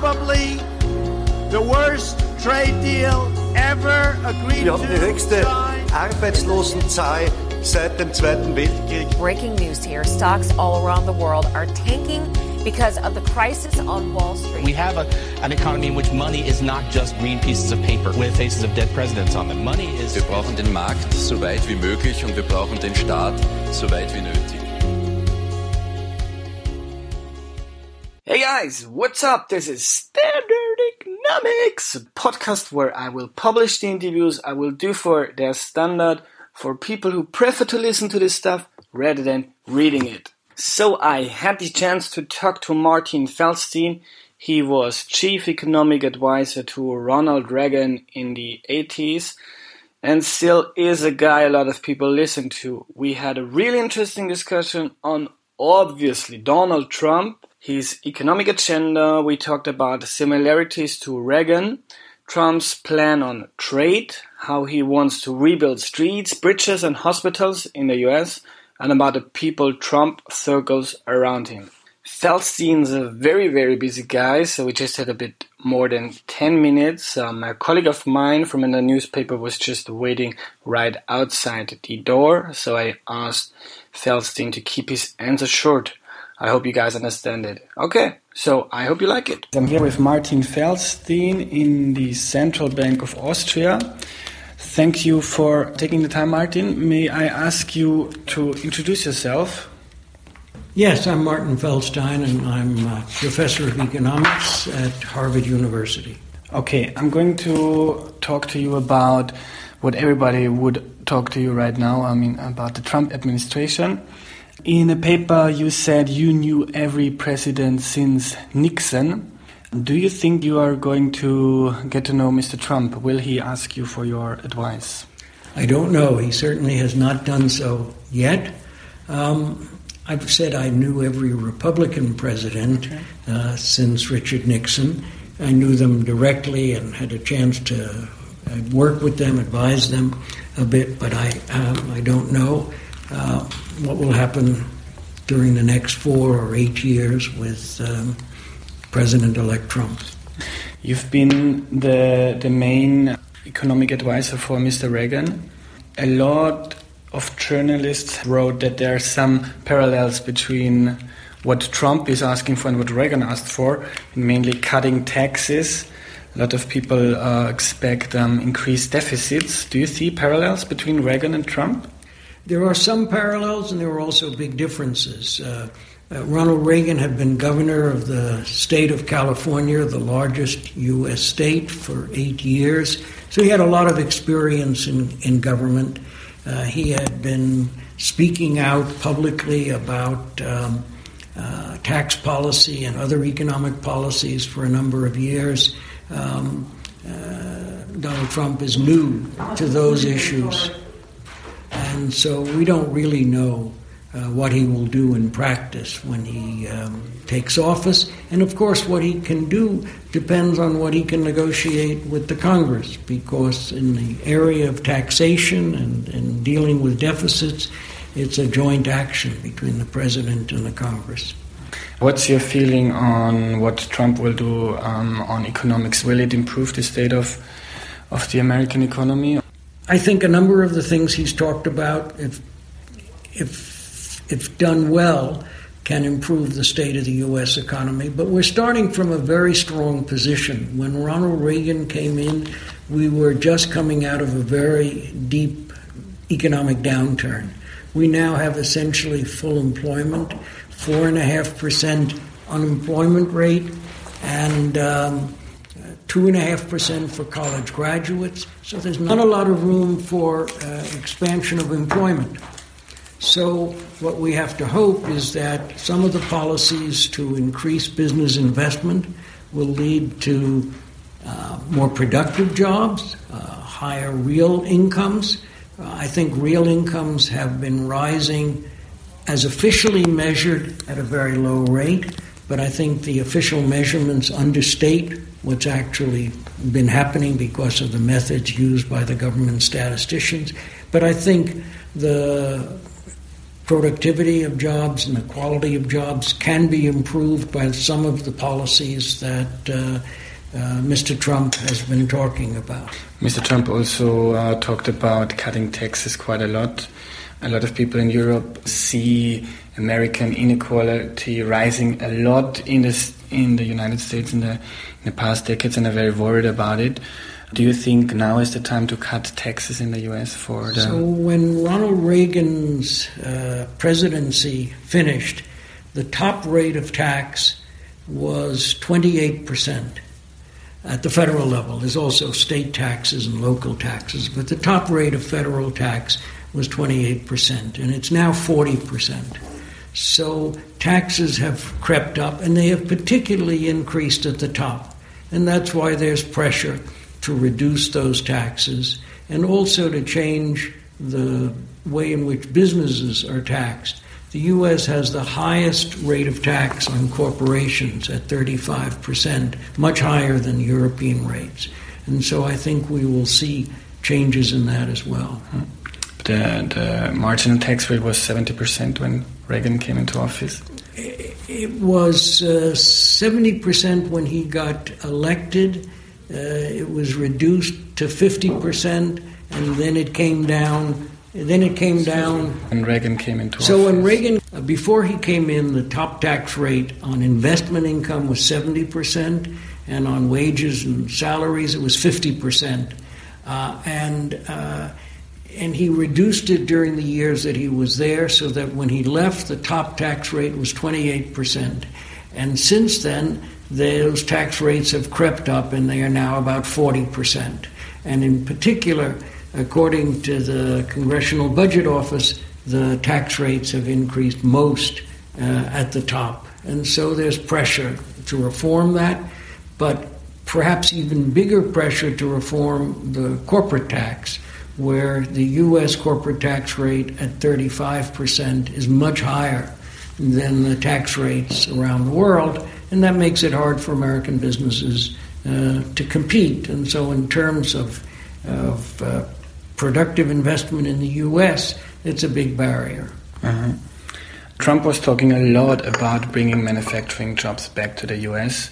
probably the worst trade deal ever agreed Wir haben die höchste Arbeitslosenzahl seit dem Zweiten Weltkrieg. Breaking news here stocks all around the world are tanking because of the crisis on Wall Street. We have a, an economy in which money is not just green pieces of paper with faces of dead presidents on them. Money is. Wir brauchen den Markt so weit wie möglich und wir brauchen den Staat so weit wie nötig. Hey guys, what's up? This is Standard Economics, a podcast where I will publish the interviews I will do for Der Standard for people who prefer to listen to this stuff rather than reading it. So I had the chance to talk to Martin Feldstein. He was chief economic advisor to Ronald Reagan in the 80s and still is a guy a lot of people listen to. We had a really interesting discussion on obviously Donald Trump, his economic agenda. We talked about similarities to Reagan, Trump's plan on trade, how he wants to rebuild streets, bridges, and hospitals in the US, and about the people Trump circles around him. Feldstein's a very, very busy guy, so we just had a bit more than 10 minutes. Um, a colleague of mine from the newspaper was just waiting right outside the door, so I asked Feldstein to keep his answer short. I hope you guys understand it. Okay, so I hope you like it. I'm here with Martin Feldstein in the Central Bank of Austria. Thank you for taking the time, Martin. May I ask you to introduce yourself? Yes, I'm Martin Feldstein, and I'm a professor of economics at Harvard University. Okay, I'm going to talk to you about what everybody would talk to you right now. I mean, about the Trump administration. In a paper, you said you knew every president since Nixon. Do you think you are going to get to know Mr. Trump? Will he ask you for your advice? I don't know. He certainly has not done so yet. Um, I've said I knew every Republican president uh, since Richard Nixon. I knew them directly and had a chance to uh, work with them, advise them a bit, but I, um, I don't know uh, what will happen during the next four or eight years with um, President elect Trump. You've been the, the main economic advisor for Mr. Reagan. A lot of journalists wrote that there are some parallels between what Trump is asking for and what Reagan asked for, mainly cutting taxes. A lot of people uh, expect um, increased deficits. Do you see parallels between Reagan and Trump? There are some parallels, and there are also big differences. Uh, uh, Ronald Reagan had been governor of the state of California, the largest U.S. state, for eight years. So he had a lot of experience in, in government. Uh, he had been speaking out publicly about um, uh, tax policy and other economic policies for a number of years. Um, uh, Donald Trump is new to those issues. And so we don't really know uh, what he will do in practice when he um, takes office. And of course, what he can do depends on what he can negotiate with the Congress, because in the area of taxation and, and dealing with deficits, it's a joint action between the president and the Congress. What's your feeling on what Trump will do um, on economics? Will it improve the state of, of the American economy? I think a number of the things he's talked about, if, if if done well, can improve the state of the U.S. economy. But we're starting from a very strong position. When Ronald Reagan came in, we were just coming out of a very deep economic downturn. We now have essentially full employment, four and a half percent unemployment rate, and um, two and a half percent for college graduates. So there's not a lot of room for uh, expansion of employment. So, what we have to hope is that some of the policies to increase business investment will lead to uh, more productive jobs, uh, higher real incomes. Uh, I think real incomes have been rising as officially measured at a very low rate, but I think the official measurements understate what's actually been happening because of the methods used by the government statisticians. But I think the productivity of jobs and the quality of jobs can be improved by some of the policies that uh, uh, Mr. Trump has been talking about. Mr. Trump also uh, talked about cutting taxes quite a lot. A lot of people in Europe see American inequality rising a lot in the in the United States in the in the past decades, and are very worried about it. Do you think now is the time to cut taxes in the U.S. for the? So when Ronald Reagan's uh, presidency finished, the top rate of tax was 28 percent at the federal level. There's also state taxes and local taxes, but the top rate of federal tax was 28 percent, and it's now 40 percent. So taxes have crept up, and they have particularly increased at the top, and that's why there's pressure to reduce those taxes and also to change the way in which businesses are taxed. The U.S. has the highest rate of tax on corporations at 35%, much higher than European rates. And so I think we will see changes in that as well. The, the marginal tax rate was 70% when Reagan came into office. It was uh, 70% when he got elected uh, it was reduced to 50%, and then it came down. Then it came down. When Reagan came into so office. So when Reagan, uh, before he came in, the top tax rate on investment income was 70%, and on wages and salaries it was 50%. Uh, and uh, and he reduced it during the years that he was there, so that when he left, the top tax rate was 28%. And since then, those tax rates have crept up and they are now about 40%. And in particular, according to the Congressional Budget Office, the tax rates have increased most uh, at the top. And so there's pressure to reform that, but perhaps even bigger pressure to reform the corporate tax, where the U.S. corporate tax rate at 35% is much higher than the tax rates around the world and that makes it hard for American businesses uh, to compete. And so, in terms of, of uh, productive investment in the U.S., it's a big barrier. Uh-huh. Trump was talking a lot about bringing manufacturing jobs back to the U.S.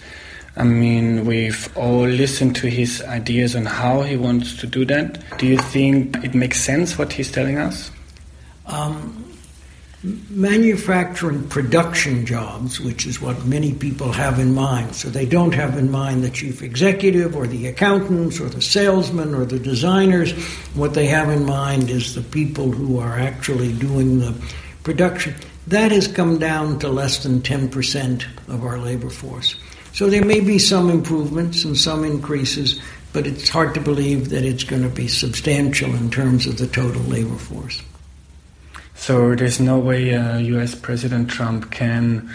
I mean, we've all listened to his ideas on how he wants to do that. Do you think it makes sense what he's telling us? Um, manufacturing production jobs, which is what many people have in mind. So they don't have in mind the chief executive or the accountants or the salesmen or the designers. What they have in mind is the people who are actually doing the production. That has come down to less than 10% of our labor force. So there may be some improvements and some increases, but it's hard to believe that it's going to be substantial in terms of the total labor force. So there's no way uh, U.S. President Trump can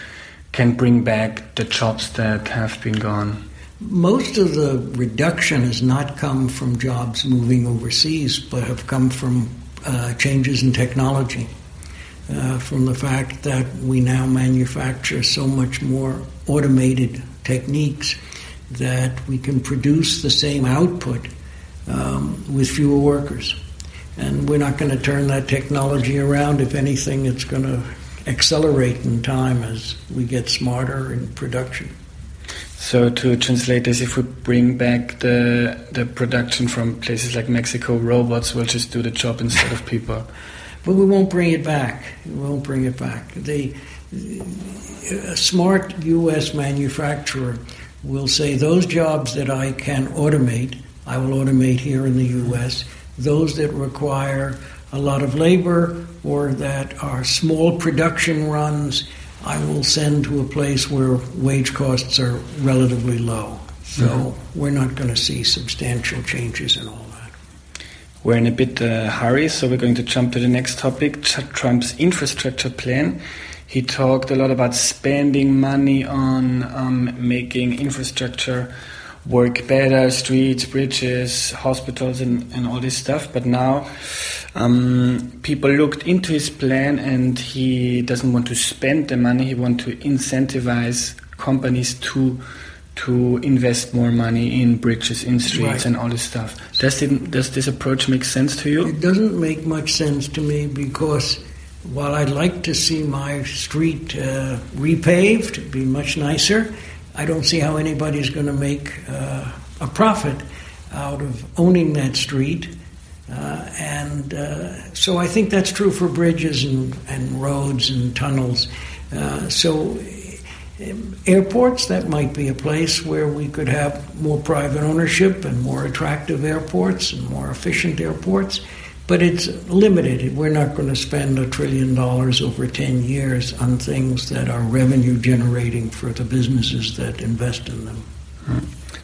can bring back the jobs that have been gone. Most of the reduction has not come from jobs moving overseas, but have come from uh, changes in technology. Uh, from the fact that we now manufacture so much more automated techniques that we can produce the same output um, with fewer workers. And we're not going to turn that technology around. If anything, it's going to accelerate in time as we get smarter in production. So to translate this, if we bring back the the production from places like Mexico, robots will just do the job instead of people. But we won't bring it back. We won't bring it back. The a smart U.S. manufacturer will say those jobs that I can automate, I will automate here in the U.S those that require a lot of labor or that are small production runs, I will send to a place where wage costs are relatively low. So mm-hmm. we're not going to see substantial changes in all that. We're in a bit uh, hurry, so we're going to jump to the next topic Trump's infrastructure plan. He talked a lot about spending money on um, making infrastructure work better, streets, bridges, hospitals, and, and all this stuff. But now um, people looked into his plan and he doesn't want to spend the money, he wants to incentivize companies to to invest more money in bridges, in streets, right. and all this stuff. Does, it, does this approach make sense to you? It doesn't make much sense to me because while I'd like to see my street uh, repaved, be much nicer, I don't see how anybody's going to make uh, a profit out of owning that street. Uh, and uh, so I think that's true for bridges and, and roads and tunnels. Uh, so airports, that might be a place where we could have more private ownership and more attractive airports and more efficient airports. But it's limited. We're not going to spend a trillion dollars over 10 years on things that are revenue generating for the businesses that invest in them.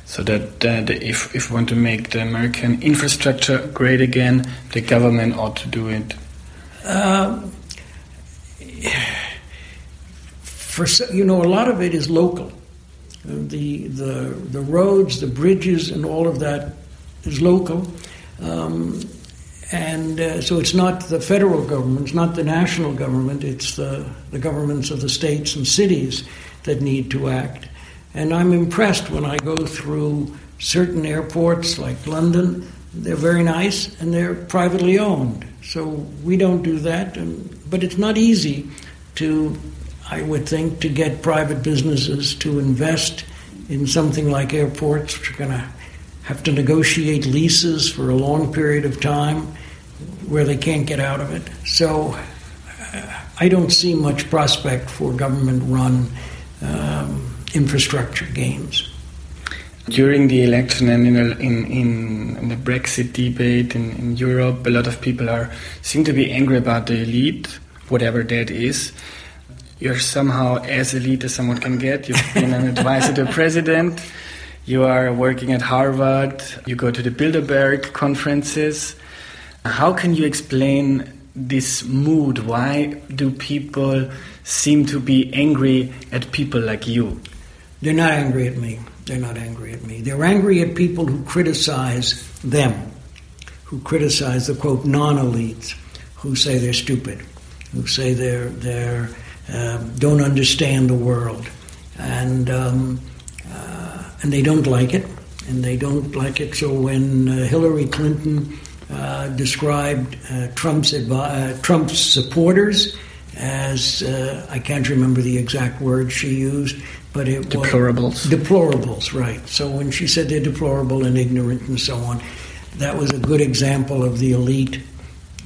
So that, that if, if we want to make the American infrastructure great again, the government ought to do it. Uh, for you know, a lot of it is local. The the the roads, the bridges, and all of that is local. Um, and uh, so it's not the federal government, it's not the national government, it's the, the governments of the states and cities that need to act. And I'm impressed when I go through certain airports like London, they're very nice and they're privately owned. So we don't do that, and, but it's not easy to, I would think, to get private businesses to invest in something like airports, which are going to have to negotiate leases for a long period of time where they can't get out of it. So uh, I don't see much prospect for government run um, infrastructure gains. During the election and in, in, in the Brexit debate in, in Europe, a lot of people are seem to be angry about the elite, whatever that is you're somehow as elite as someone can get. You've been an advisor to the president. You are working at Harvard. You go to the Bilderberg conferences. How can you explain this mood? Why do people seem to be angry at people like you? They're not angry at me. They're not angry at me. They're angry at people who criticize them, who criticize the quote non elites, who say they're stupid, who say they're they're uh, don't understand the world, and um, uh, and they don't like it, and they don't like it. So when uh, Hillary Clinton uh, described uh, Trump's, uh, Trump's supporters as I can't remember the exact word she used, but it deplorables. was deplorables, right? So when she said they're deplorable and ignorant and so on, that was a good example of the elite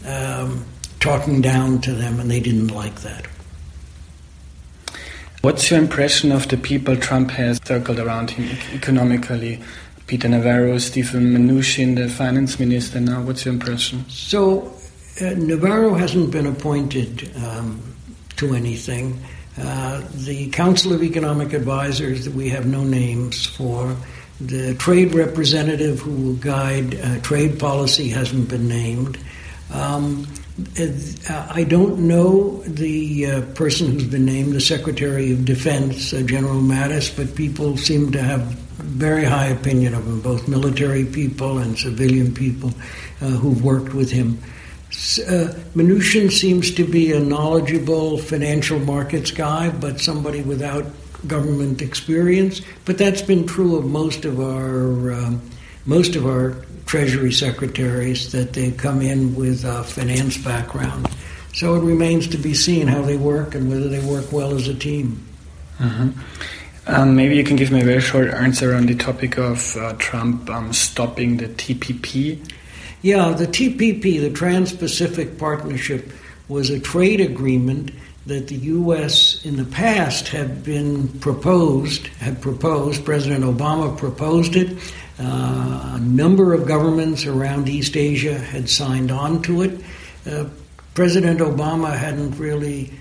um, talking down to them, and they didn't like that. What's your impression of the people Trump has circled around him economically? Peter Navarro, Steven Mnuchin, the finance minister now. What's your impression? So, uh, Navarro hasn't been appointed um, to anything. Uh, the Council of Economic Advisors that we have no names for. The trade representative who will guide uh, trade policy hasn't been named. Um, I don't know the uh, person who's been named the Secretary of Defense, uh, General Mattis, but people seem to have very high opinion of him, both military people and civilian people uh, who've worked with him. Uh, Mnuchin seems to be a knowledgeable financial markets guy, but somebody without government experience. But that's been true of most of our um, most of our treasury secretaries that they come in with a finance background. So it remains to be seen how they work and whether they work well as a team. Mm-hmm. Um, maybe you can give me a very short answer on the topic of uh, Trump um, stopping the TPP. Yeah, the TPP, the Trans Pacific Partnership, was a trade agreement that the U.S. in the past had been proposed, had proposed, President Obama proposed it. Uh, a number of governments around East Asia had signed on to it. Uh, President Obama hadn't really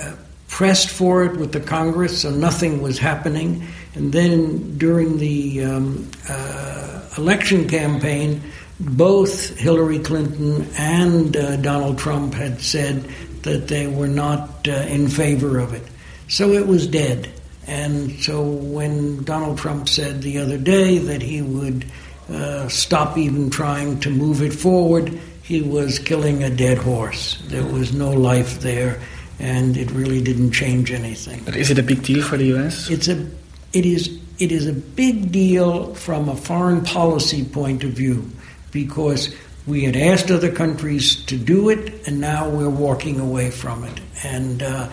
uh, pressed for it with the Congress, so nothing was happening. And then during the um, uh, election campaign, both Hillary Clinton and uh, Donald Trump had said that they were not uh, in favor of it. So it was dead. And so when Donald Trump said the other day that he would uh, stop even trying to move it forward, he was killing a dead horse. There was no life there and it really didn't change anything. But is it a big deal for the U.S.? It's a, it is, it is a big deal from a foreign policy point of view, because we had asked other countries to do it, and now we're walking away from it. And uh,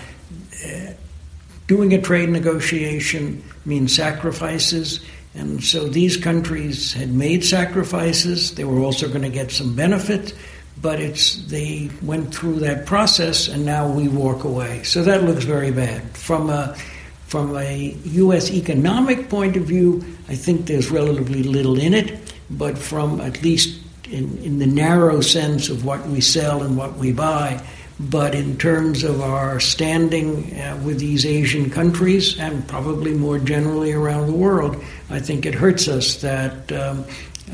doing a trade negotiation means sacrifices. And so these countries had made sacrifices. They were also going to get some benefit, but it's they went through that process, and now we walk away. So that looks very bad from a from a U.S. economic point of view. I think there's relatively little in it, but from at least in, in the narrow sense of what we sell and what we buy, but in terms of our standing uh, with these Asian countries and probably more generally around the world, I think it hurts us that um,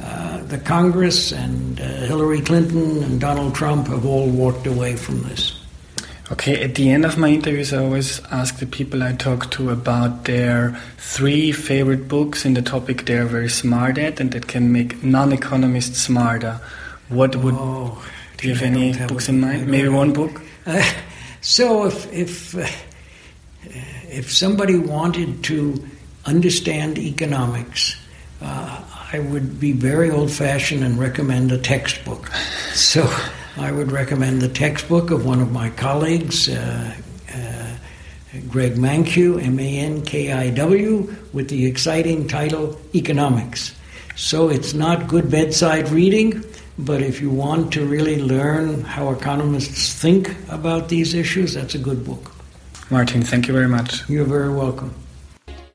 uh, the Congress and uh, Hillary Clinton and Donald Trump have all walked away from this. Okay, at the end of my interviews, I always ask the people I talk to about their three favorite books in the topic they're very smart at and that can make non economists smarter. What would. Oh do you have any books in mind? Maybe one book. Uh, so if if uh, if somebody wanted to understand economics, uh, I would be very old-fashioned and recommend a textbook. So I would recommend the textbook of one of my colleagues. Uh, uh, Greg Mankiw, M A N K I W, with the exciting title Economics. So it's not good bedside reading, but if you want to really learn how economists think about these issues, that's a good book. Martin, thank you very much. You're very welcome.